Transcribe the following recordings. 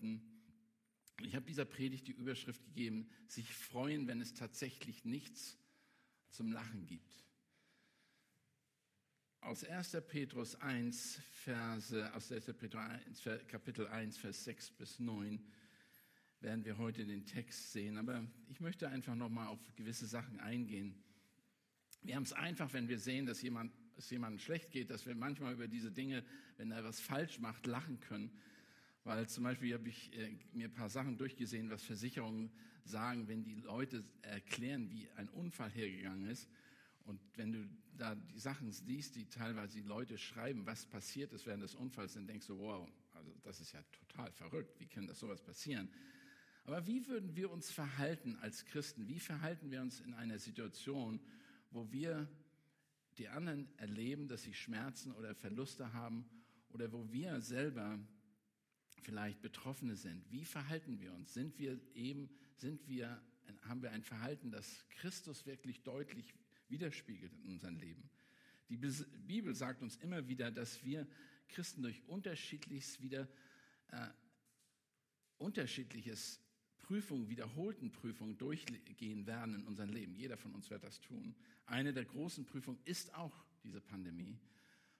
wollten. Ich habe dieser Predigt die Überschrift gegeben, sich freuen, wenn es tatsächlich nichts zum Lachen gibt. Aus 1. Petrus 1, Verse, aus 1. Petrus 1, Kapitel 1, Vers 6 bis 9 werden wir heute den Text sehen. Aber ich möchte einfach nochmal auf gewisse Sachen eingehen. Wir haben es einfach, wenn wir sehen, dass jemand, es jemandem schlecht geht, dass wir manchmal über diese Dinge, wenn er was falsch macht, lachen können. Weil zum Beispiel habe ich äh, mir ein paar Sachen durchgesehen, was Versicherungen sagen, wenn die Leute erklären, wie ein Unfall hergegangen ist. Und wenn du da die Sachen siehst, die teilweise die Leute schreiben, was passiert ist während des Unfalls, dann denkst du, wow, also das ist ja total verrückt. Wie kann das sowas passieren? Aber wie würden wir uns verhalten als Christen? Wie verhalten wir uns in einer Situation, wo wir die anderen erleben, dass sie Schmerzen oder Verluste haben oder wo wir selber vielleicht Betroffene sind. Wie verhalten wir uns? Sind wir eben, sind wir, haben wir ein Verhalten, das Christus wirklich deutlich widerspiegelt in unserem Leben? Die Bibel sagt uns immer wieder, dass wir Christen durch unterschiedliches wieder äh, unterschiedliches Prüfungen, wiederholten Prüfungen durchgehen werden in unserem Leben. Jeder von uns wird das tun. Eine der großen Prüfungen ist auch diese Pandemie.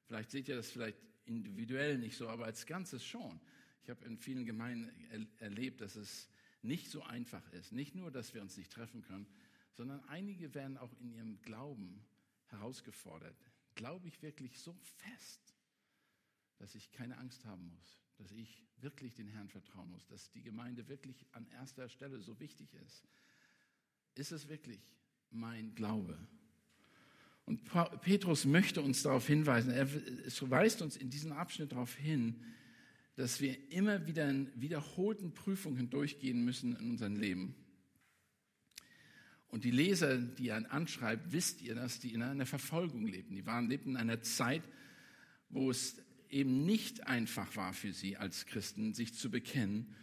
Vielleicht seht ihr das vielleicht individuell nicht so, aber als Ganzes schon. Ich habe in vielen Gemeinden erlebt, dass es nicht so einfach ist. Nicht nur, dass wir uns nicht treffen können, sondern einige werden auch in ihrem Glauben herausgefordert. Glaube ich wirklich so fest, dass ich keine Angst haben muss, dass ich wirklich den Herrn vertrauen muss, dass die Gemeinde wirklich an erster Stelle so wichtig ist. Ist es wirklich mein Glaube? Und Petrus möchte uns darauf hinweisen, er weist uns in diesem Abschnitt darauf hin, dass wir immer wieder in wiederholten Prüfungen durchgehen müssen in unserem Leben. Und die Leser, die er anschreibt, wisst ihr, dass die in einer Verfolgung lebten. Die waren, lebten in einer Zeit, wo es eben nicht einfach war für sie als Christen, sich zu bekennen.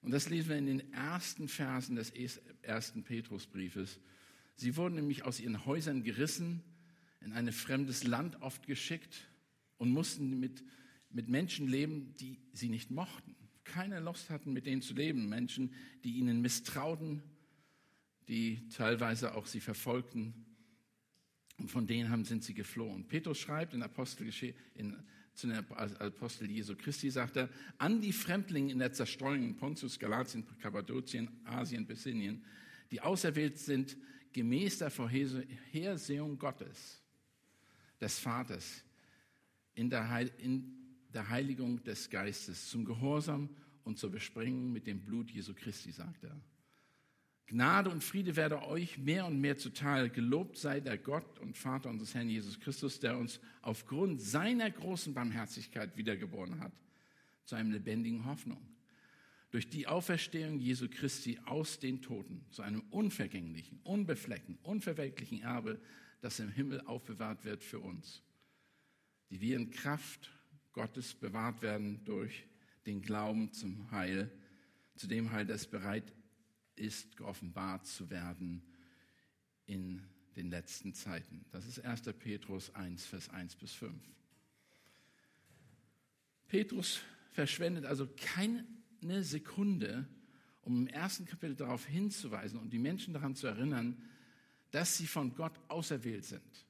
Und das lesen wir in den ersten Versen des ersten Petrusbriefes. Sie wurden nämlich aus ihren Häusern gerissen, in ein fremdes Land oft geschickt und mussten mit, mit Menschen leben, die sie nicht mochten. Keine Lust hatten, mit denen zu leben. Menschen, die ihnen misstrauten, die teilweise auch sie verfolgten. Und von denen haben, sind sie geflohen. Petrus schreibt in Apostelgeschichte, in zu den Apostel Jesu Christi, sagt er, an die Fremdlinge in der Zerstreuung in Pontus, Galatien, Kappadokien, Asien, Bithynien, die auserwählt sind, gemäß der Vorhersehung Gottes, des Vaters, in der, Heil, in der Heiligung des Geistes, zum Gehorsam und zur Besprengung mit dem Blut Jesu Christi, sagt er. Gnade und Friede werde euch mehr und mehr zuteil. Gelobt sei der Gott und Vater unseres Herrn Jesus Christus, der uns aufgrund seiner großen Barmherzigkeit wiedergeboren hat zu einem lebendigen Hoffnung. Durch die Auferstehung Jesu Christi aus den Toten zu einem unvergänglichen, unbefleckten, unverwelklichen Erbe, das im Himmel aufbewahrt wird für uns, die wir in Kraft Gottes bewahrt werden durch den Glauben zum Heil, zu dem Heil, das bereit ist, geoffenbart zu werden in den letzten Zeiten. Das ist 1. Petrus 1, Vers 1 bis 5. Petrus verschwendet also keine Sekunde, um im ersten Kapitel darauf hinzuweisen und die Menschen daran zu erinnern, dass sie von Gott auserwählt sind,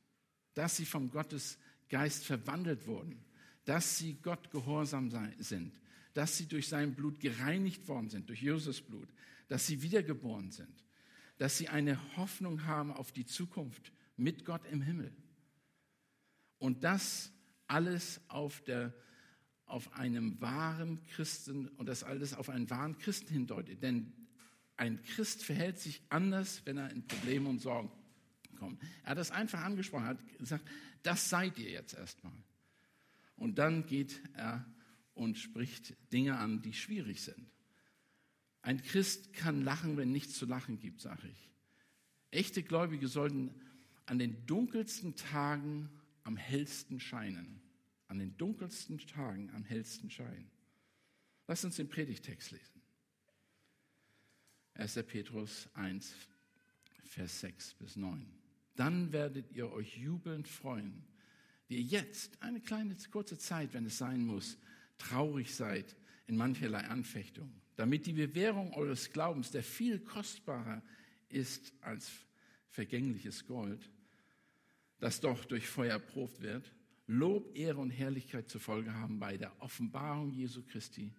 dass sie vom Gottes Geist verwandelt wurden, dass sie Gott gehorsam sind, dass sie durch sein Blut gereinigt worden sind, durch Jesus Blut, dass sie wiedergeboren sind, dass sie eine Hoffnung haben auf die Zukunft mit Gott im Himmel. Und das alles auf, der, auf einem wahren Christen und das alles auf einen wahren Christen hindeutet. Denn ein Christ verhält sich anders, wenn er in Probleme und Sorgen kommt. Er hat das einfach angesprochen, hat gesagt, das seid ihr jetzt erstmal. Und dann geht er und spricht Dinge an, die schwierig sind. Ein Christ kann lachen, wenn nichts zu lachen gibt, sage ich. Echte Gläubige sollten an den dunkelsten Tagen am hellsten scheinen. An den dunkelsten Tagen am hellsten scheinen. Lass uns den Predigtext lesen. 1. Petrus 1, Vers 6 bis 9. Dann werdet ihr euch jubelnd freuen, ihr jetzt eine kleine kurze Zeit, wenn es sein muss, traurig seid, in mancherlei Anfechtung, damit die Bewährung eures Glaubens, der viel kostbarer ist als vergängliches Gold, das doch durch Feuer probt wird, Lob, Ehre und Herrlichkeit zur Folge haben bei der Offenbarung Jesu Christi.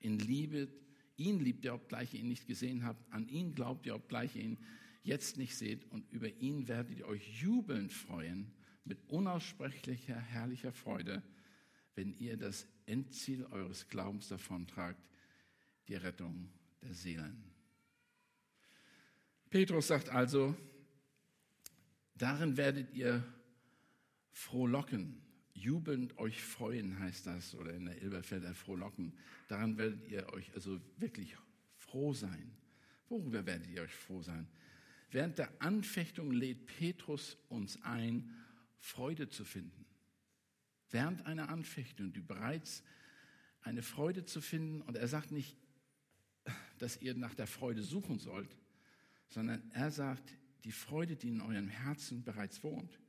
In Liebe, ihn liebt ihr, obgleich ihr ihn nicht gesehen habt, an ihn glaubt ihr, obgleich ihr ihn jetzt nicht seht, und über ihn werdet ihr euch jubelnd freuen, mit unaussprechlicher, herrlicher Freude, wenn ihr das Endziel eures Glaubens davontragt, die Rettung der Seelen. Petrus sagt also, darin werdet ihr frohlocken, jubelnd euch freuen, heißt das, oder in der Elberfelder frohlocken. Daran werdet ihr euch also wirklich froh sein. Worüber werdet ihr euch froh sein? Während der Anfechtung lädt Petrus uns ein, Freude zu finden. Während einer Anfechtung, die bereits eine Freude zu finden, und er sagt nicht, dass ihr nach der Freude suchen sollt, sondern er sagt, die Freude, die in eurem Herzen bereits wohnt.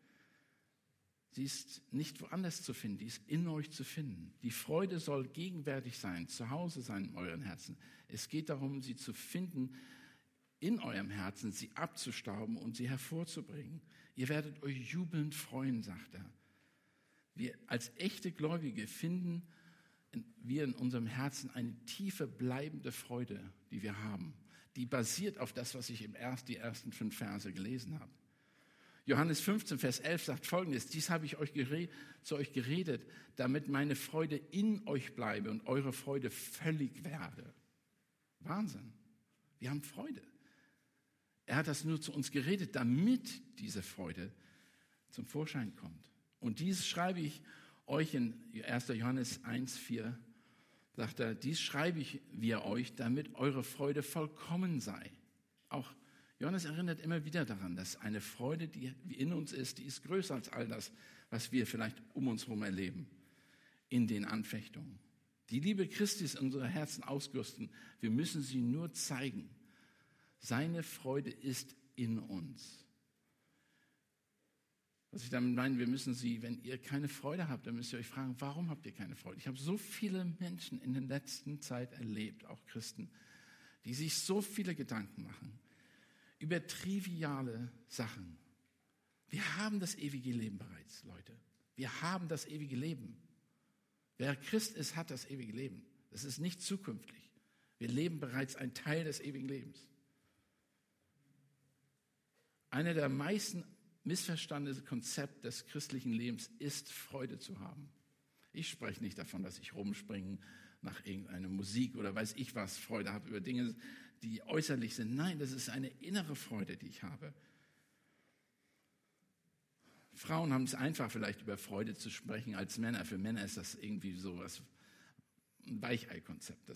Sie ist nicht woanders zu finden, die ist in euch zu finden. Die Freude soll gegenwärtig sein, zu Hause sein in euren Herzen. Es geht darum, sie zu finden in eurem Herzen, sie abzustauben und sie hervorzubringen. Ihr werdet euch jubelnd freuen, sagt er. Wir als echte Gläubige finden wir in unserem Herzen eine tiefe bleibende Freude, die wir haben. Die basiert auf das, was ich im erst, die ersten fünf Verse gelesen habe. Johannes 15, Vers 11 sagt folgendes, dies habe ich euch zu euch geredet, damit meine Freude in euch bleibe und eure Freude völlig werde. Wahnsinn. Wir haben Freude. Er hat das nur zu uns geredet, damit diese Freude zum Vorschein kommt. Und dies schreibe ich euch in 1. Johannes 1, 4, sagt er, dies schreibe ich wir euch, damit eure Freude vollkommen sei. Auch Johannes erinnert immer wieder daran, dass eine Freude, die in uns ist, die ist größer als all das, was wir vielleicht um uns herum erleben, in den Anfechtungen. Die Liebe Christi ist in unsere Herzen ausgerüstet. Wir müssen sie nur zeigen. Seine Freude ist in uns. Was ich damit meine, wir müssen sie, wenn ihr keine Freude habt, dann müsst ihr euch fragen, warum habt ihr keine Freude? Ich habe so viele Menschen in der letzten Zeit erlebt, auch Christen, die sich so viele Gedanken machen über triviale Sachen. Wir haben das ewige Leben bereits, Leute. Wir haben das ewige Leben. Wer Christ ist, hat das ewige Leben. Das ist nicht zukünftig. Wir leben bereits ein Teil des ewigen Lebens. Einer der meisten missverstandenen Konzepte des christlichen Lebens ist, Freude zu haben. Ich spreche nicht davon, dass ich rumspringen nach irgendeiner Musik oder weiß ich was, Freude habe über Dinge, die äußerlich sind. Nein, das ist eine innere Freude, die ich habe. Frauen haben es einfach, vielleicht über Freude zu sprechen als Männer. Für Männer ist das irgendwie so was, ein Weichei-Konzept.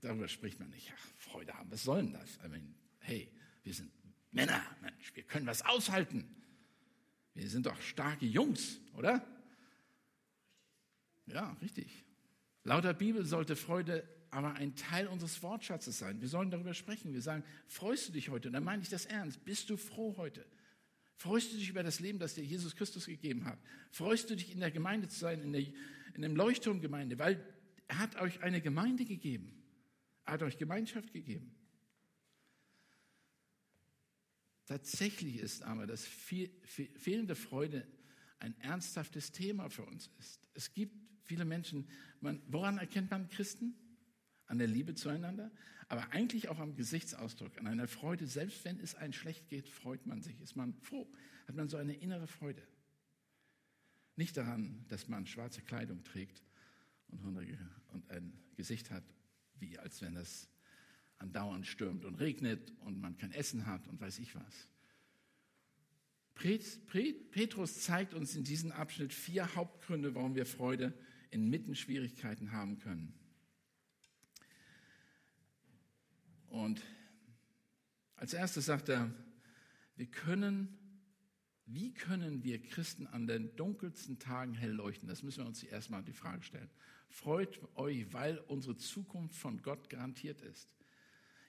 darüber spricht man nicht. Ach, Freude haben, was soll denn das? I mean, hey, wir sind Männer, Mensch, wir können was aushalten. Wir sind doch starke Jungs, oder? Ja, richtig. Laut der Bibel sollte Freude aber ein Teil unseres Wortschatzes sein. Wir sollen darüber sprechen. Wir sagen, freust du dich heute? Und dann meine ich das ernst. Bist du froh heute? Freust du dich über das Leben, das dir Jesus Christus gegeben hat? Freust du dich in der Gemeinde zu sein, in, der, in dem Leuchtturmgemeinde? Weil er hat euch eine Gemeinde gegeben. Er hat euch Gemeinschaft gegeben. Tatsächlich ist aber, dass fehlende Freude ein ernsthaftes Thema für uns ist. Es gibt viele Menschen, man, woran erkennt man Christen? an der Liebe zueinander, aber eigentlich auch am Gesichtsausdruck, an einer Freude. Selbst wenn es einem schlecht geht, freut man sich, ist man froh, hat man so eine innere Freude. Nicht daran, dass man schwarze Kleidung trägt und ein Gesicht hat, wie als wenn es andauernd stürmt und regnet und man kein Essen hat und weiß ich was. Petrus zeigt uns in diesem Abschnitt vier Hauptgründe, warum wir Freude inmitten Schwierigkeiten haben können. Und als erstes sagt er, wir können, wie können wir Christen an den dunkelsten Tagen hell leuchten? Das müssen wir uns erstmal die Frage stellen. Freut euch, weil unsere Zukunft von Gott garantiert ist.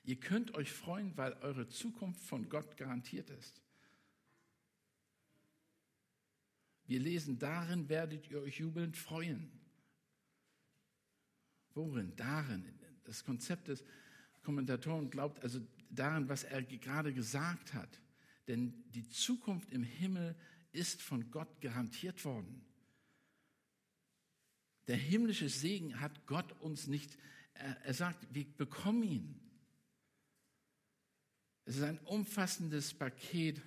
Ihr könnt euch freuen, weil eure Zukunft von Gott garantiert ist. Wir lesen, darin werdet ihr euch jubelnd freuen. Worin? Darin. Das Konzept des Kommentatoren glaubt also daran, was er gerade gesagt hat. Denn die Zukunft im Himmel ist von Gott garantiert worden. Der himmlische Segen hat Gott uns nicht, er, er sagt, wir bekommen ihn. Es ist ein umfassendes Paket,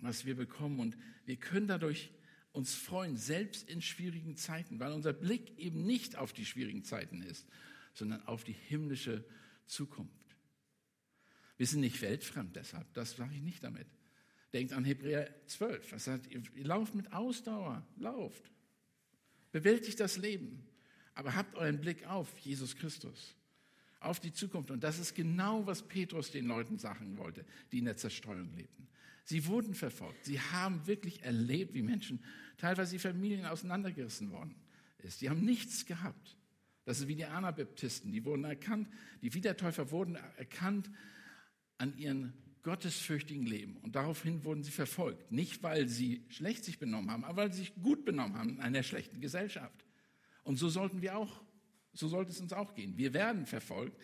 was wir bekommen. Und wir können dadurch uns freuen, selbst in schwierigen Zeiten, weil unser Blick eben nicht auf die schwierigen Zeiten ist, sondern auf die himmlische Zukunft. Wir sind nicht weltfremd deshalb, das sage ich nicht damit. Denkt an Hebräer 12, was sagt, ihr, ihr lauft mit Ausdauer, lauft, bewältigt das Leben, aber habt euren Blick auf Jesus Christus, auf die Zukunft. Und das ist genau, was Petrus den Leuten sagen wollte, die in der Zerstreuung lebten. Sie wurden verfolgt. Sie haben wirklich erlebt, wie Menschen, teilweise die Familien auseinandergerissen worden ist. Die haben nichts gehabt. Das ist wie die Anabaptisten. Die wurden erkannt, die Wiedertäufer wurden erkannt an ihren gottesfürchtigen Leben. Und daraufhin wurden sie verfolgt. Nicht, weil sie schlecht sich benommen haben, aber weil sie sich gut benommen haben in einer schlechten Gesellschaft. Und so sollten wir auch, so sollte es uns auch gehen. Wir werden verfolgt,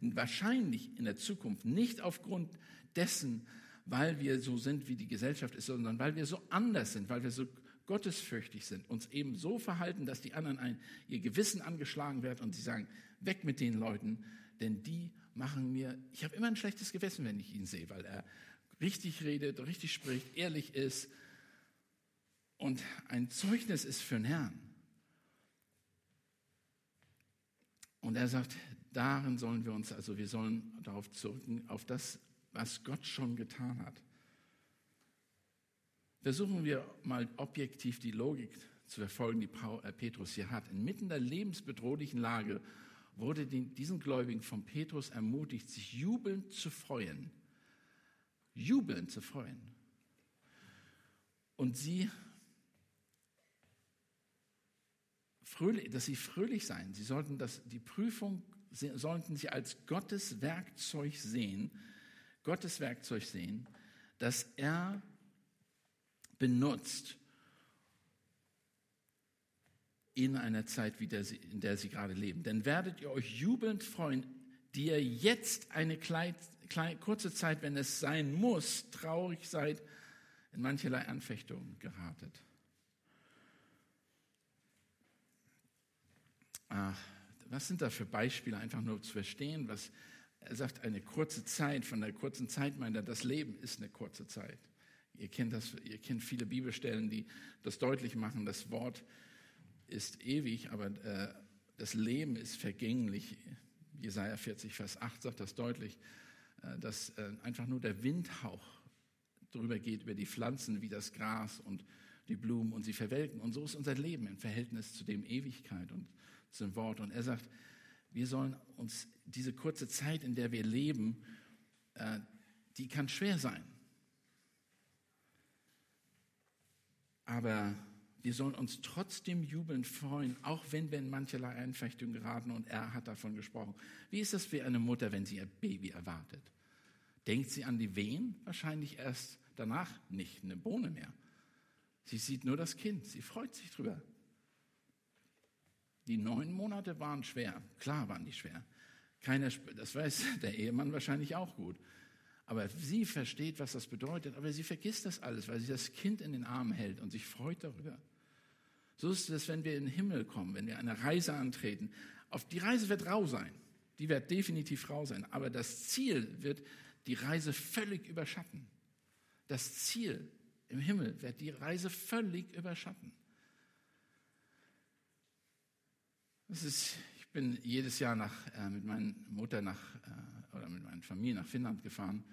wahrscheinlich in der Zukunft nicht aufgrund dessen, weil wir so sind, wie die Gesellschaft ist, sondern weil wir so anders sind, weil wir so gottesfürchtig sind, uns eben so verhalten, dass die anderen ein, ihr Gewissen angeschlagen wird und sie sagen, weg mit den Leuten, denn die machen mir, ich habe immer ein schlechtes Gewissen, wenn ich ihn sehe, weil er richtig redet, richtig spricht, ehrlich ist und ein Zeugnis ist für den Herrn. Und er sagt, darin sollen wir uns, also wir sollen darauf zurücken, auf das was Gott schon getan hat. Versuchen wir mal objektiv die Logik zu verfolgen, die äh, Petrus hier hat. Inmitten der lebensbedrohlichen Lage wurde diesen Gläubigen von Petrus ermutigt, sich jubelnd zu freuen. Jubelnd zu freuen. Und sie, fröhlich, dass sie fröhlich seien. Sie sollten das, die Prüfung sollten sie als Gottes Werkzeug sehen, Gottes Werkzeug sehen, das er benutzt in einer Zeit, in der sie gerade leben. Denn werdet ihr euch jubelnd freuen, die ihr jetzt eine kleine, kleine, kurze Zeit, wenn es sein muss, traurig seid, in mancherlei Anfechtungen geratet. Was sind da für Beispiele, einfach nur zu verstehen, was er sagt, eine kurze Zeit, von der kurzen Zeit meint er, das Leben ist eine kurze Zeit. Ihr kennt, das, ihr kennt viele Bibelstellen, die das deutlich machen. Das Wort ist ewig, aber äh, das Leben ist vergänglich. Jesaja 40, Vers 8 sagt das deutlich, äh, dass äh, einfach nur der Windhauch drüber geht, über die Pflanzen wie das Gras und die Blumen und sie verwelken. Und so ist unser Leben im Verhältnis zu dem Ewigkeit und zum Wort. Und er sagt, wir sollen uns diese kurze Zeit, in der wir leben, äh, die kann schwer sein. Aber wir sollen uns trotzdem jubelnd freuen, auch wenn wir in mancherlei Einfechtung geraten und er hat davon gesprochen. Wie ist das für eine Mutter, wenn sie ihr Baby erwartet? Denkt sie an die Wehen? Wahrscheinlich erst danach nicht eine Bohne mehr. Sie sieht nur das Kind, sie freut sich drüber. Die neun Monate waren schwer. Klar waren die schwer. Keiner, das weiß der Ehemann wahrscheinlich auch gut. Aber sie versteht, was das bedeutet, aber sie vergisst das alles, weil sie das Kind in den Arm hält und sich freut darüber. So ist es, wenn wir in den Himmel kommen, wenn wir eine Reise antreten. Auf die Reise wird rau sein. Die wird definitiv rau sein. Aber das Ziel wird die Reise völlig überschatten. Das Ziel im Himmel wird die Reise völlig überschatten. Das ist, ich bin jedes Jahr nach, äh, mit meiner Mutter nach, äh, oder mit meiner Familie nach Finnland gefahren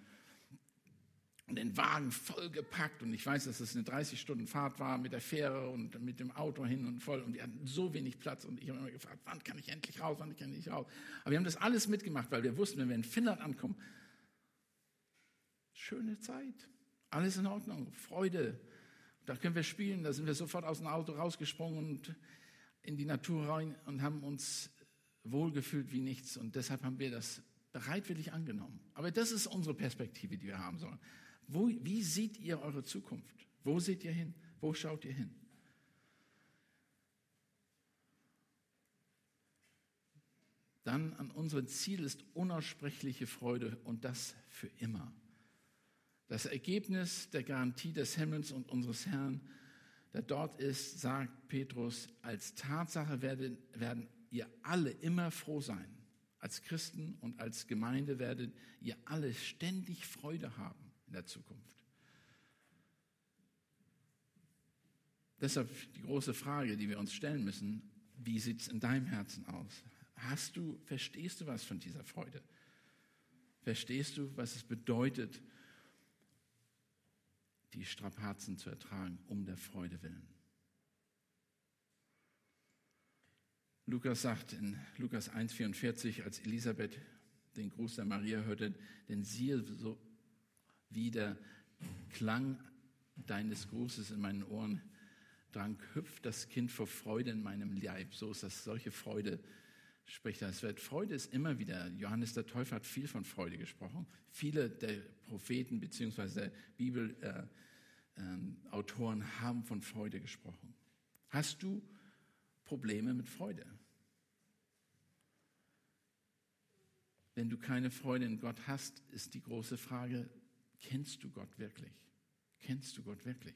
und den Wagen vollgepackt. Und ich weiß, dass es eine 30-Stunden-Fahrt war mit der Fähre und mit dem Auto hin und voll. Und wir hatten so wenig Platz. Und ich habe immer gefragt, wann kann ich endlich raus, wann kann ich raus. Aber wir haben das alles mitgemacht, weil wir wussten, wenn wir in Finnland ankommen, schöne Zeit, alles in Ordnung, Freude. Da können wir spielen, da sind wir sofort aus dem Auto rausgesprungen und in die Natur rein und haben uns wohlgefühlt wie nichts. Und deshalb haben wir das bereitwillig angenommen. Aber das ist unsere Perspektive, die wir haben sollen. Wo, wie seht ihr eure Zukunft? Wo seht ihr hin? Wo schaut ihr hin? dann an unserem Ziel ist unaussprechliche Freude und das für immer. Das Ergebnis der Garantie des Himmels und unseres Herrn, der dort ist, sagt Petrus, als Tatsache werden, werden ihr alle immer froh sein. Als Christen und als Gemeinde werdet ihr alle ständig Freude haben in der Zukunft. Deshalb die große Frage, die wir uns stellen müssen, wie sieht es in deinem Herzen aus? Hast du, verstehst du was von dieser Freude? Verstehst du, was es bedeutet, die Strapazen zu ertragen, um der Freude willen? Lukas sagt in Lukas 1,44, als Elisabeth den Gruß der Maria hörte, denn siehe, so wie der Klang deines Grußes in meinen Ohren drang, hüpft das Kind vor Freude in meinem Leib. So ist das, solche Freude spricht das Wort. Freude ist immer wieder, Johannes der Täufer hat viel von Freude gesprochen. Viele der Propheten bzw. der Bibelautoren äh, äh, haben von Freude gesprochen. Hast du Probleme mit Freude? Wenn du keine Freude in Gott hast, ist die große Frage, kennst du Gott wirklich? Kennst du Gott wirklich?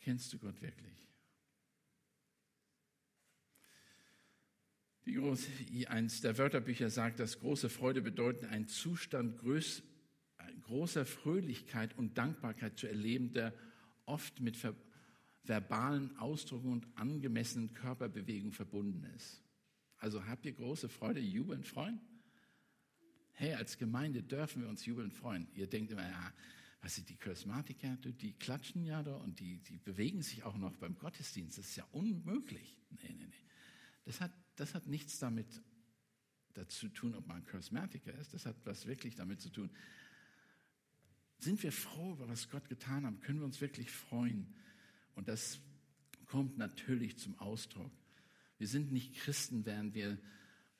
Kennst du Gott wirklich? Große, eins der Wörterbücher sagt, dass große Freude bedeutet, einen Zustand größ, großer Fröhlichkeit und Dankbarkeit zu erleben, der oft mit ver, verbalen Ausdrücken und angemessenen Körperbewegungen verbunden ist. Also habt ihr große Freude, jubeln, freuen? Hey, als Gemeinde dürfen wir uns jubeln, freuen. Ihr denkt immer, ja, was sind die Charismatiker, die klatschen ja da und die, die bewegen sich auch noch beim Gottesdienst. Das ist ja unmöglich. Nee, nee, nee. Das hat, das hat nichts damit dazu tun, ob man Charismatiker ist. Das hat was wirklich damit zu tun. Sind wir froh über was Gott getan hat? Können wir uns wirklich freuen? Und das kommt natürlich zum Ausdruck. Wir sind nicht Christen, während wir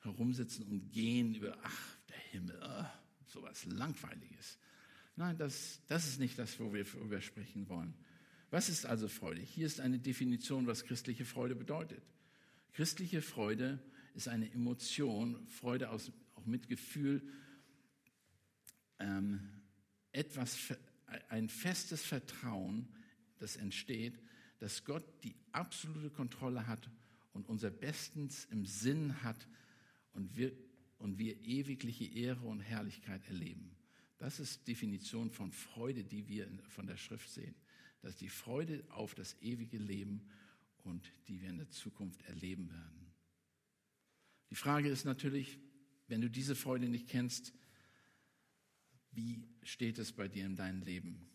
herumsitzen und gehen über, ach, der Himmel, oh, sowas Langweiliges. Nein, das, das ist nicht das, wo wir darüber sprechen wollen. Was ist also Freude? Hier ist eine Definition, was christliche Freude bedeutet. Christliche Freude ist eine Emotion, Freude aus, auch mit Gefühl, ähm, etwas, ein festes Vertrauen, das entsteht, dass Gott die absolute Kontrolle hat und unser Bestens im Sinn hat und wir, und wir ewigliche Ehre und Herrlichkeit erleben. Das ist Definition von Freude, die wir von der Schrift sehen. Das ist die Freude auf das ewige Leben und die wir in der Zukunft erleben werden. Die Frage ist natürlich, wenn du diese Freude nicht kennst, wie steht es bei dir in deinem Leben?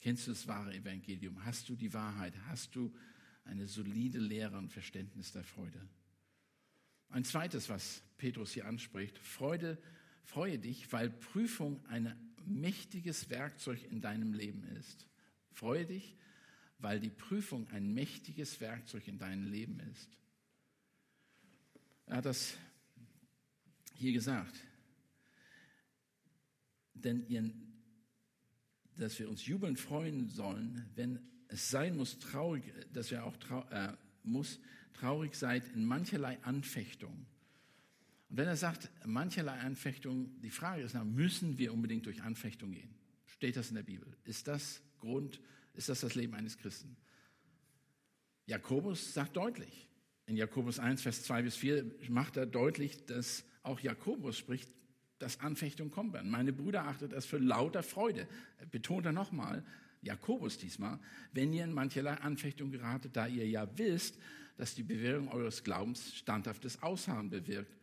Kennst du das wahre Evangelium? Hast du die Wahrheit? Hast du eine solide Lehre und Verständnis der Freude? Ein zweites, was Petrus hier anspricht, Freude, freue dich, weil Prüfung ein mächtiges Werkzeug in deinem Leben ist. Freue dich, weil die Prüfung ein mächtiges Werkzeug in deinem Leben ist. Er hat das hier gesagt. Denn ihr, dass wir uns jubeln freuen sollen, wenn es sein muss, traurig, dass wir auch trau, äh, muss, traurig seid in mancherlei Anfechtung. Und wenn er sagt, mancherlei Anfechtung, die Frage ist, müssen wir unbedingt durch Anfechtung gehen? Steht das in der Bibel? Ist das Grund, ist das das Leben eines Christen? Jakobus sagt deutlich, in Jakobus 1, Vers 2 bis 4 macht er deutlich, dass auch Jakobus spricht, dass Anfechtung kommen werden. Meine Brüder achtet es für lauter Freude. Betont er nochmal, Jakobus diesmal, wenn ihr in mancherlei Anfechtung geratet, da ihr ja wisst, dass die Bewährung eures Glaubens standhaftes Ausharren bewirkt.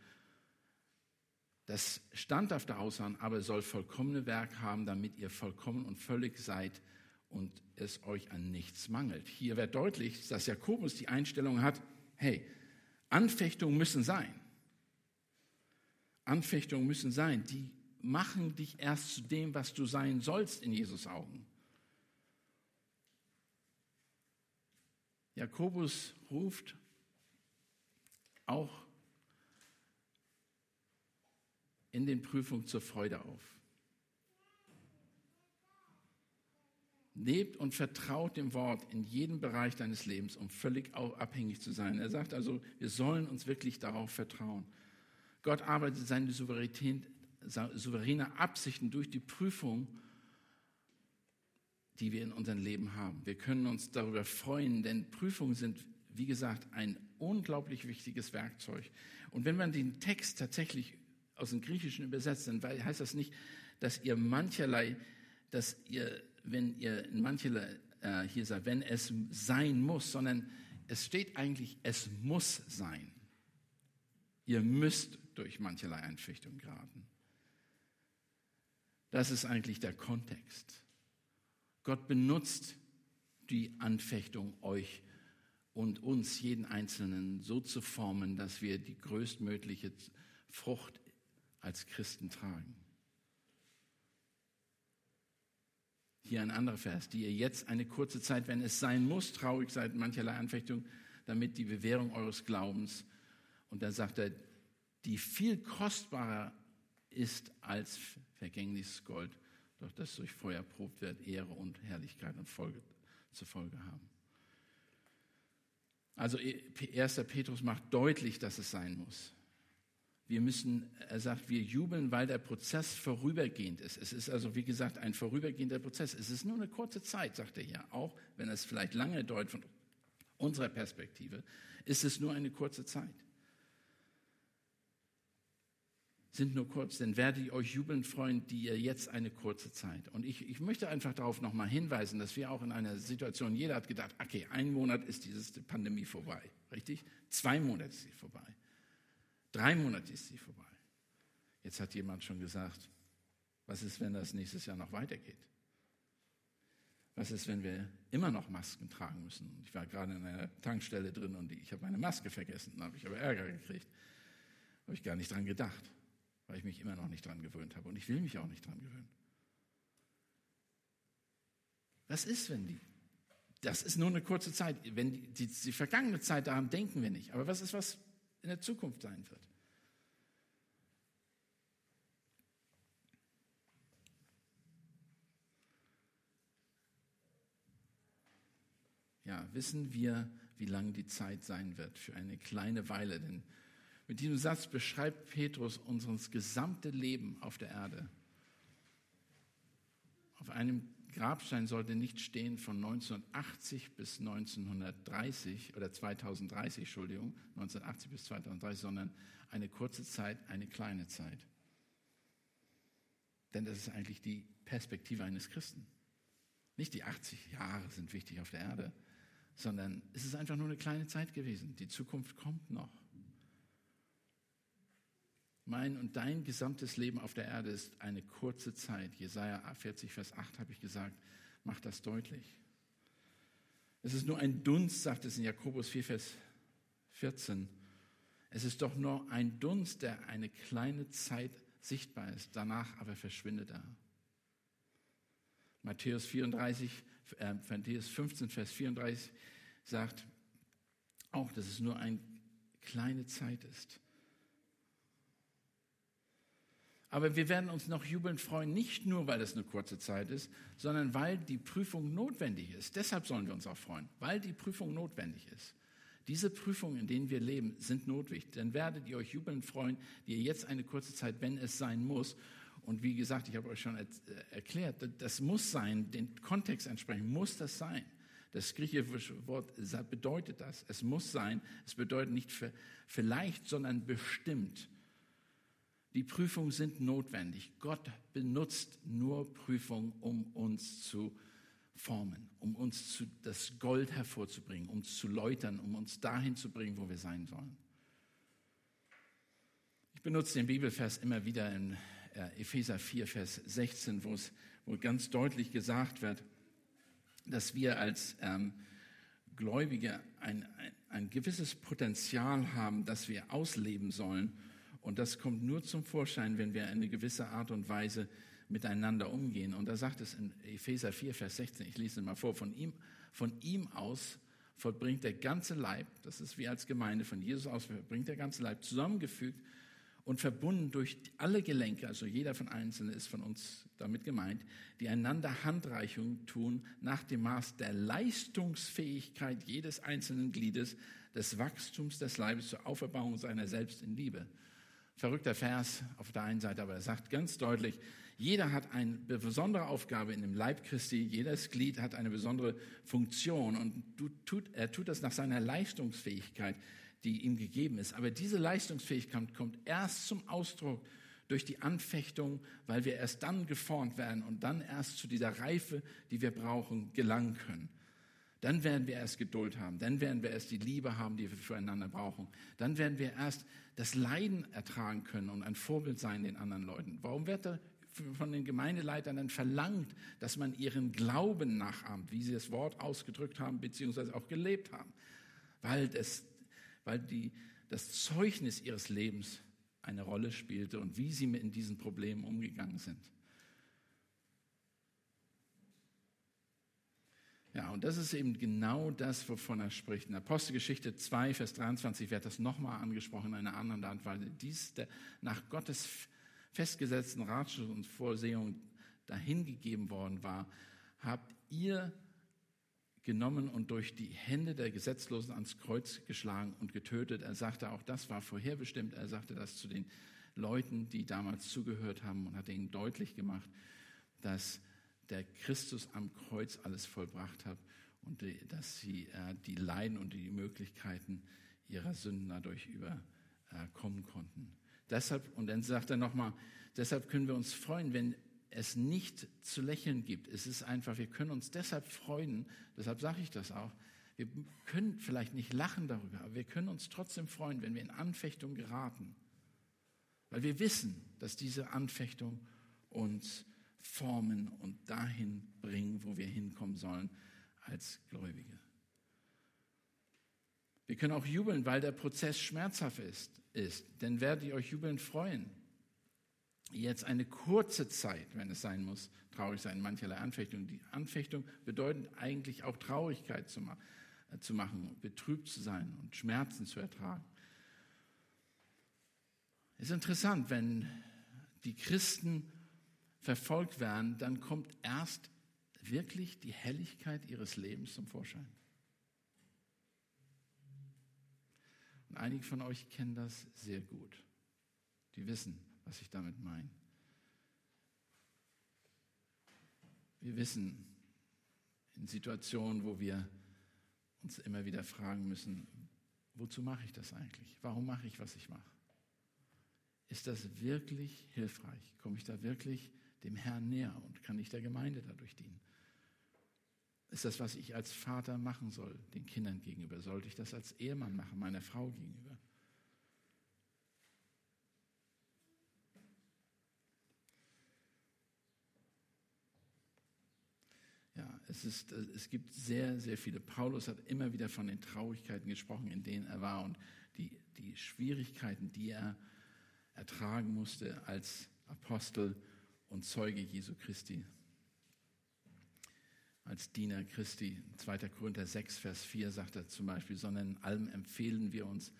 Das standhafte Ausharren aber soll vollkommene Werk haben, damit ihr vollkommen und völlig seid, und es euch an nichts mangelt. Hier wird deutlich, dass Jakobus die Einstellung hat, hey, Anfechtungen müssen sein. Anfechtungen müssen sein. Die machen dich erst zu dem, was du sein sollst in Jesus Augen. Jakobus ruft auch in den Prüfungen zur Freude auf. Lebt und vertraut dem Wort in jedem Bereich deines Lebens, um völlig abhängig zu sein. Er sagt also, wir sollen uns wirklich darauf vertrauen. Gott arbeitet seine souveräne Absichten durch die Prüfung, die wir in unserem Leben haben. Wir können uns darüber freuen, denn Prüfungen sind, wie gesagt, ein unglaublich wichtiges Werkzeug. Und wenn man den Text tatsächlich aus dem Griechischen übersetzt, dann heißt das nicht, dass ihr mancherlei, dass ihr wenn ihr in manche äh, hier sagt, wenn es sein muss, sondern es steht eigentlich, es muss sein. Ihr müsst durch mancherlei Einfechtung geraten. Das ist eigentlich der Kontext. Gott benutzt die Anfechtung euch und uns, jeden Einzelnen, so zu formen, dass wir die größtmögliche Frucht als Christen tragen. Hier ein anderer Vers, die ihr jetzt eine kurze Zeit, wenn es sein muss, traurig seid mancherlei Anfechtung, damit die Bewährung eures Glaubens, und dann sagt er, die viel kostbarer ist als vergängliches Gold, doch das durch Feuer probt wird, Ehre und Herrlichkeit und Folge zur Folge haben. Also 1. Petrus macht deutlich, dass es sein muss. Wir müssen, er sagt, wir jubeln, weil der Prozess vorübergehend ist. Es ist also, wie gesagt, ein vorübergehender Prozess. Es ist nur eine kurze Zeit, sagt er ja. Auch wenn es vielleicht lange dauert von unserer Perspektive, ist es nur eine kurze Zeit. Sind nur kurz, denn werde ich euch jubeln freuen, die ihr jetzt eine kurze Zeit. Und ich, ich möchte einfach darauf nochmal hinweisen, dass wir auch in einer Situation, jeder hat gedacht, okay, ein Monat ist diese Pandemie vorbei, richtig? Zwei Monate ist sie vorbei. Drei Monate ist sie vorbei. Jetzt hat jemand schon gesagt, was ist, wenn das nächstes Jahr noch weitergeht? Was ist, wenn wir immer noch Masken tragen müssen? Ich war gerade in einer Tankstelle drin und ich habe meine Maske vergessen. Da habe ich aber Ärger gekriegt. Habe ich gar nicht dran gedacht, weil ich mich immer noch nicht dran gewöhnt habe. Und ich will mich auch nicht dran gewöhnen. Was ist, wenn die? Das ist nur eine kurze Zeit. Wenn die, die, die vergangene Zeit, daran denken wir nicht. Aber was ist, was in der Zukunft sein wird. Ja, wissen wir, wie lang die Zeit sein wird für eine kleine Weile, denn mit diesem Satz beschreibt Petrus unser gesamte Leben auf der Erde. Auf einem Grabstein sollte nicht stehen von 1980 bis 1930 oder 2030, Entschuldigung, 1980 bis 2030, sondern eine kurze Zeit, eine kleine Zeit. Denn das ist eigentlich die Perspektive eines Christen. Nicht die 80 Jahre sind wichtig auf der Erde, sondern es ist einfach nur eine kleine Zeit gewesen. Die Zukunft kommt noch. Mein und dein gesamtes Leben auf der Erde ist eine kurze Zeit. Jesaja 40, Vers 8 habe ich gesagt, macht das deutlich. Es ist nur ein Dunst, sagt es in Jakobus 4, Vers 14. Es ist doch nur ein Dunst, der eine kleine Zeit sichtbar ist, danach aber verschwindet er. Matthäus 34, äh, Matthäus 15, Vers 34 sagt auch, dass es nur eine kleine Zeit ist. Aber wir werden uns noch jubelnd freuen, nicht nur, weil es eine kurze Zeit ist, sondern weil die Prüfung notwendig ist. Deshalb sollen wir uns auch freuen, weil die Prüfung notwendig ist. Diese Prüfungen, in denen wir leben, sind notwendig. Dann werdet ihr euch jubelnd freuen, die ihr jetzt eine kurze Zeit, wenn es sein muss. Und wie gesagt, ich habe euch schon erklärt, das muss sein, den Kontext entsprechend muss das sein. Das griechische Wort bedeutet das. Es muss sein. Es bedeutet nicht vielleicht, sondern bestimmt. Die Prüfungen sind notwendig. Gott benutzt nur Prüfungen, um uns zu formen, um uns zu, das Gold hervorzubringen, um uns zu läutern, um uns dahin zu bringen, wo wir sein sollen. Ich benutze den Bibelvers immer wieder in äh, Epheser 4, Vers 16, wo es wo ganz deutlich gesagt wird, dass wir als ähm, Gläubige ein, ein, ein gewisses Potenzial haben, das wir ausleben sollen und das kommt nur zum Vorschein, wenn wir in eine gewisse Art und Weise miteinander umgehen. Und da sagt es in Epheser 4, Vers 16, ich lese es mal vor, von ihm, von ihm aus vollbringt der ganze Leib, das ist wie als Gemeinde, von Jesus aus vollbringt der ganze Leib zusammengefügt und verbunden durch alle Gelenke, also jeder von Einzelnen ist von uns damit gemeint, die einander Handreichung tun nach dem Maß der Leistungsfähigkeit jedes einzelnen Gliedes des Wachstums des Leibes zur Auferbauung seiner selbst in Liebe. Verrückter Vers auf der einen Seite, aber er sagt ganz deutlich, jeder hat eine besondere Aufgabe in dem Leib Christi, jedes Glied hat eine besondere Funktion und er tut das nach seiner Leistungsfähigkeit die ihm gegeben ist. Aber diese Leistungsfähigkeit kommt erst zum Ausdruck durch die Anfechtung, weil wir erst dann geformt werden und dann erst zu dieser Reife, die wir brauchen, gelangen können. Dann werden wir erst Geduld haben, dann werden wir erst die Liebe haben, die wir füreinander brauchen. Dann werden wir erst das Leiden ertragen können und ein Vorbild sein den anderen Leuten. Warum wird da von den Gemeindeleitern dann verlangt, dass man ihren Glauben nachahmt, wie sie das Wort ausgedrückt haben, beziehungsweise auch gelebt haben? Weil das weil die, das Zeugnis ihres Lebens eine Rolle spielte und wie sie mit diesen Problemen umgegangen sind. Ja, und das ist eben genau das, wovon er spricht. In Apostelgeschichte 2, Vers 23 wird das nochmal angesprochen in einer anderen Art Weise. Dies der nach Gottes festgesetzten Ratschluss und Vorsehung dahingegeben worden war, habt ihr genommen und durch die Hände der Gesetzlosen ans Kreuz geschlagen und getötet. Er sagte, auch das war vorherbestimmt. Er sagte das zu den Leuten, die damals zugehört haben und hat ihnen deutlich gemacht, dass der Christus am Kreuz alles vollbracht hat und dass sie äh, die Leiden und die Möglichkeiten ihrer Sünden dadurch überkommen konnten. Deshalb, und dann sagt er nochmal, deshalb können wir uns freuen, wenn es nicht zu lächeln gibt. Es ist einfach, wir können uns deshalb freuen, deshalb sage ich das auch. Wir können vielleicht nicht lachen darüber, aber wir können uns trotzdem freuen, wenn wir in Anfechtung geraten. Weil wir wissen, dass diese Anfechtung uns formen und dahin bringen, wo wir hinkommen sollen als Gläubige. Wir können auch jubeln, weil der Prozess schmerzhaft ist, ist. Denn werdet ihr euch jubeln freuen jetzt eine kurze Zeit, wenn es sein muss, traurig sein, mancherlei Anfechtung. Die Anfechtung bedeutet eigentlich auch Traurigkeit zu, ma äh, zu machen, betrübt zu sein und Schmerzen zu ertragen. Es ist interessant, wenn die Christen verfolgt werden, dann kommt erst wirklich die Helligkeit ihres Lebens zum Vorschein. Und einige von euch kennen das sehr gut. Die wissen, was ich damit meine. Wir wissen in Situationen, wo wir uns immer wieder fragen müssen, wozu mache ich das eigentlich? Warum mache ich, was ich mache? Ist das wirklich hilfreich? Komme ich da wirklich dem Herrn näher und kann ich der Gemeinde dadurch dienen? Ist das, was ich als Vater machen soll, den Kindern gegenüber? Sollte ich das als Ehemann machen, meiner Frau gegenüber? es, ist, es gibt sehr, sehr viele. Paulus hat immer wieder von den Traurigkeiten gesprochen, in denen er war und die, die Schwierigkeiten, die er ertragen musste als Apostel und Zeuge Jesu Christi. Als Diener Christi. 2. Korinther 6, Vers 4 sagt er zum Beispiel, sondern in allem empfehlen wir uns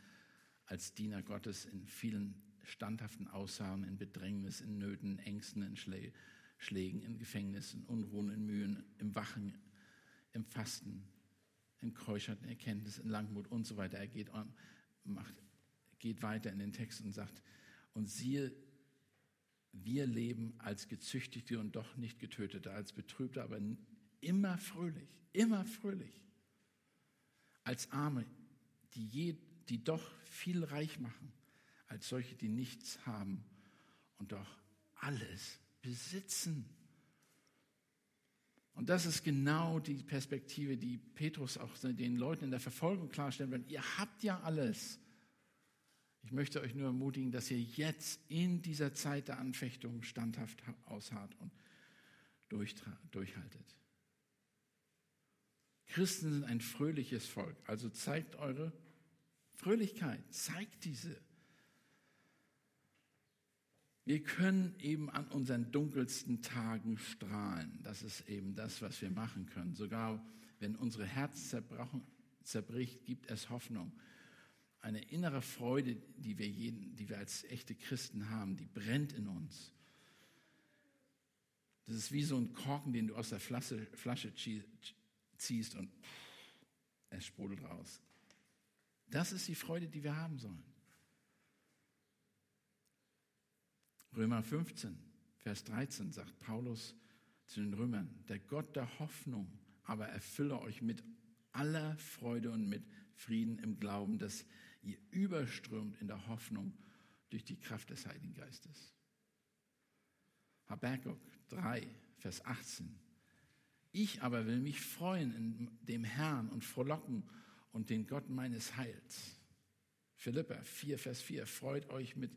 als Diener Gottes in vielen standhaften Aussagen, in Bedrängnis, in Nöten, Ängsten, in Schlägen Schlägen, in Gefängnissen, Unruhen, in Mühen, im Wachen, im Fasten, in Keuschheit, in Erkenntnis, in Langmut und so weiter. Er geht, on, macht, geht weiter in den Text und sagt, und siehe, wir leben als Gezüchtigte und doch nicht Getötete, als Betrübte, aber immer fröhlich, immer fröhlich. Als Arme, die, je, die doch viel reich machen, als solche, die nichts haben und doch alles besitzen. Und das ist genau die Perspektive, die Petrus auch den Leuten in der Verfolgung klarstellen will. Ihr habt ja alles. Ich möchte euch nur ermutigen, dass ihr jetzt in dieser Zeit der Anfechtung standhaft ausharrt und durchhaltet. Christen sind ein fröhliches Volk, also zeigt eure Fröhlichkeit, zeigt diese. Wir können eben an unseren dunkelsten Tagen strahlen. Das ist eben das, was wir machen können. Sogar wenn unsere Herz zerbricht, gibt es Hoffnung. Eine innere Freude, die wir, jeden, die wir als echte Christen haben, die brennt in uns. Das ist wie so ein Korken, den du aus der Flasche, Flasche ziehst und es sprudelt raus. Das ist die Freude, die wir haben sollen. Römer 15, Vers 13 sagt Paulus zu den Römern, der Gott der Hoffnung aber erfülle euch mit aller Freude und mit Frieden im Glauben, dass ihr überströmt in der Hoffnung durch die Kraft des Heiligen Geistes. Habakkuk 3, Vers 18. Ich aber will mich freuen in dem Herrn und frohlocken und den Gott meines Heils. Philippa 4, Vers 4. Freut euch mit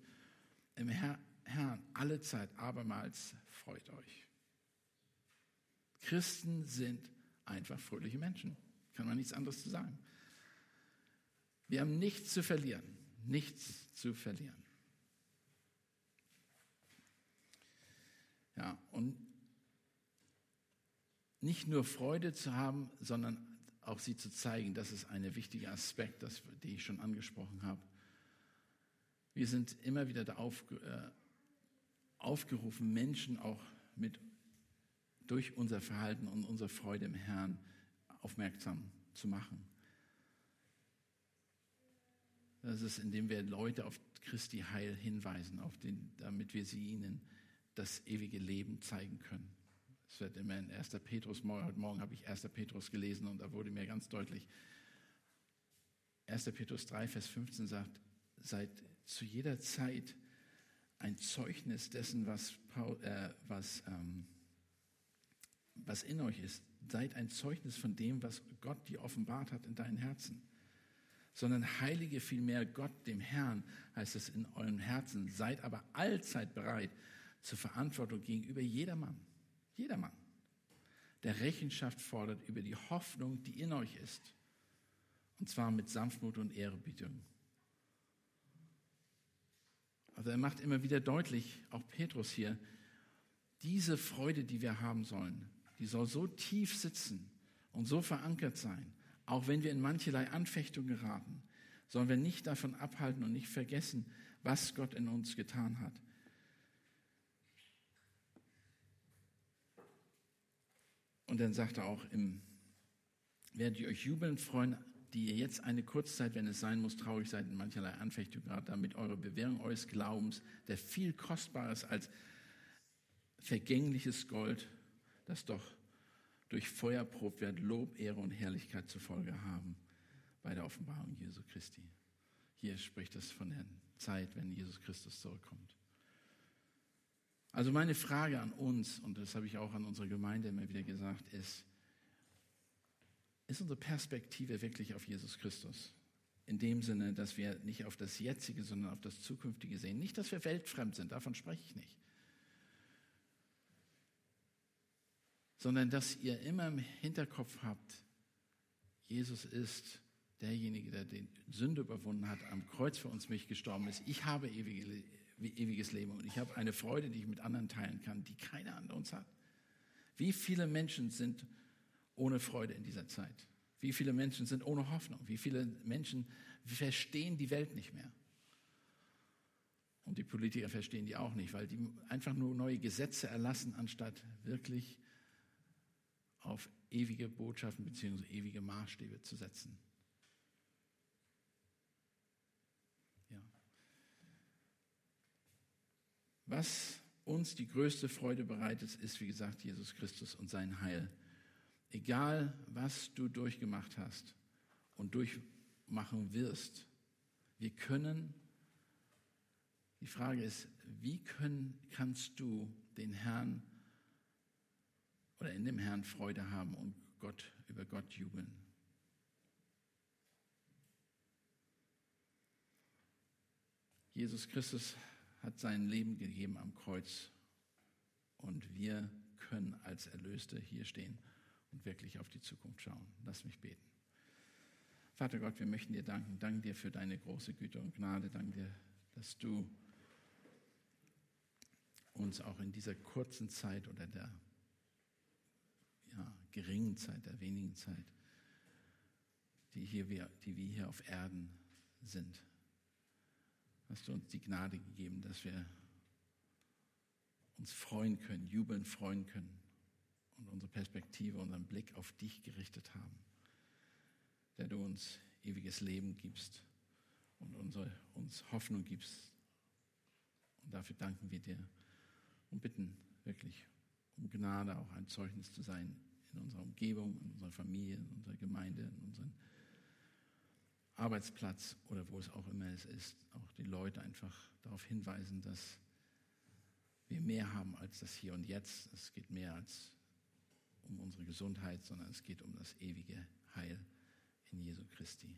im Herrn alle Zeit, abermals freut euch. Christen sind einfach fröhliche Menschen. Kann man nichts anderes zu sagen. Wir haben nichts zu verlieren. Nichts zu verlieren. Ja, und nicht nur Freude zu haben, sondern auch sie zu zeigen, das ist ein wichtiger Aspekt, das, den ich schon angesprochen habe. Wir sind immer wieder da auf, äh, aufgerufen, Menschen auch mit durch unser Verhalten und unsere Freude im Herrn aufmerksam zu machen. Das ist, indem wir Leute auf Christi Heil hinweisen, auf den, damit wir sie ihnen das ewige Leben zeigen können. Es wird immer in 1. Petrus, heute Morgen habe ich 1. Petrus gelesen und da wurde mir ganz deutlich, 1. Petrus 3, Vers 15 sagt, seid zu jeder Zeit ein Zeugnis dessen, was, Paul, äh, was, ähm, was in euch ist. Seid ein Zeugnis von dem, was Gott dir offenbart hat in deinen Herzen sondern heilige vielmehr Gott, dem Herrn, heißt es in euren Herzen. Seid aber allzeit bereit zur Verantwortung gegenüber jedermann. Jedermann, der Rechenschaft fordert über die Hoffnung, die in euch ist. Und zwar mit Sanftmut und Ehrebietung. Also er macht immer wieder deutlich, auch Petrus hier, diese Freude, die wir haben sollen, die soll so tief sitzen und so verankert sein, auch wenn wir in mancherlei Anfechtung geraten, sollen wir nicht davon abhalten und nicht vergessen, was Gott in uns getan hat. Und dann sagt er auch, im, werdet ihr euch jubelnd freuen, die ihr jetzt eine Kurzzeit, wenn es sein muss, traurig seid in mancherlei Anfechtung gerade, damit eure Bewährung eures Glaubens, der viel kostbares als vergängliches Gold, das doch durch Feuer probt wird, Lob, Ehre und Herrlichkeit zur Folge haben bei der Offenbarung Jesu Christi. Hier spricht es von der Zeit, wenn Jesus Christus zurückkommt. Also meine Frage an uns, und das habe ich auch an unsere Gemeinde immer wieder gesagt, ist, ist unsere Perspektive wirklich auf Jesus Christus? In dem Sinne, dass wir nicht auf das Jetzige, sondern auf das Zukünftige sehen. Nicht, dass wir weltfremd sind, davon spreche ich nicht. Sondern dass ihr immer im Hinterkopf habt, Jesus ist derjenige, der den Sünde überwunden hat, am Kreuz für uns mich gestorben ist. Ich habe ewige, ewiges Leben und ich habe eine Freude, die ich mit anderen teilen kann, die keiner an uns hat. Wie viele Menschen sind ohne Freude in dieser Zeit? Wie viele Menschen sind ohne Hoffnung? Wie viele Menschen verstehen die Welt nicht mehr? Und die Politiker verstehen die auch nicht, weil die einfach nur neue Gesetze erlassen, anstatt wirklich auf ewige Botschaften bzw. ewige Maßstäbe zu setzen. Ja. Was uns die größte Freude bereitet, ist, wie gesagt, Jesus Christus und sein Heil. Egal, was du durchgemacht hast und durchmachen wirst, wir können, die Frage ist, wie können, kannst du den Herrn oder in dem Herrn Freude haben und Gott über Gott jubeln. Jesus Christus hat sein Leben gegeben am Kreuz und wir können als Erlöste hier stehen und wirklich auf die Zukunft schauen. Lass mich beten. Vater Gott, wir möchten dir danken. Danke dir für deine große Güte und Gnade. Danke dir, dass du uns auch in dieser kurzen Zeit oder der ja, geringen Zeit, der wenigen Zeit, die, hier, die wir hier auf Erden sind. Hast du uns die Gnade gegeben, dass wir uns freuen können, jubeln freuen können und unsere Perspektive, unseren Blick auf dich gerichtet haben, der du uns ewiges Leben gibst und unsere, uns Hoffnung gibst. Und dafür danken wir dir und bitten wirklich um Gnade, auch ein Zeugnis zu sein in unserer Umgebung, in unserer Familie, in unserer Gemeinde, in unserem Arbeitsplatz oder wo es auch immer es ist, auch die Leute einfach darauf hinweisen, dass wir mehr haben als das Hier und Jetzt. Es geht mehr als um unsere Gesundheit, sondern es geht um das ewige Heil in Jesu Christi.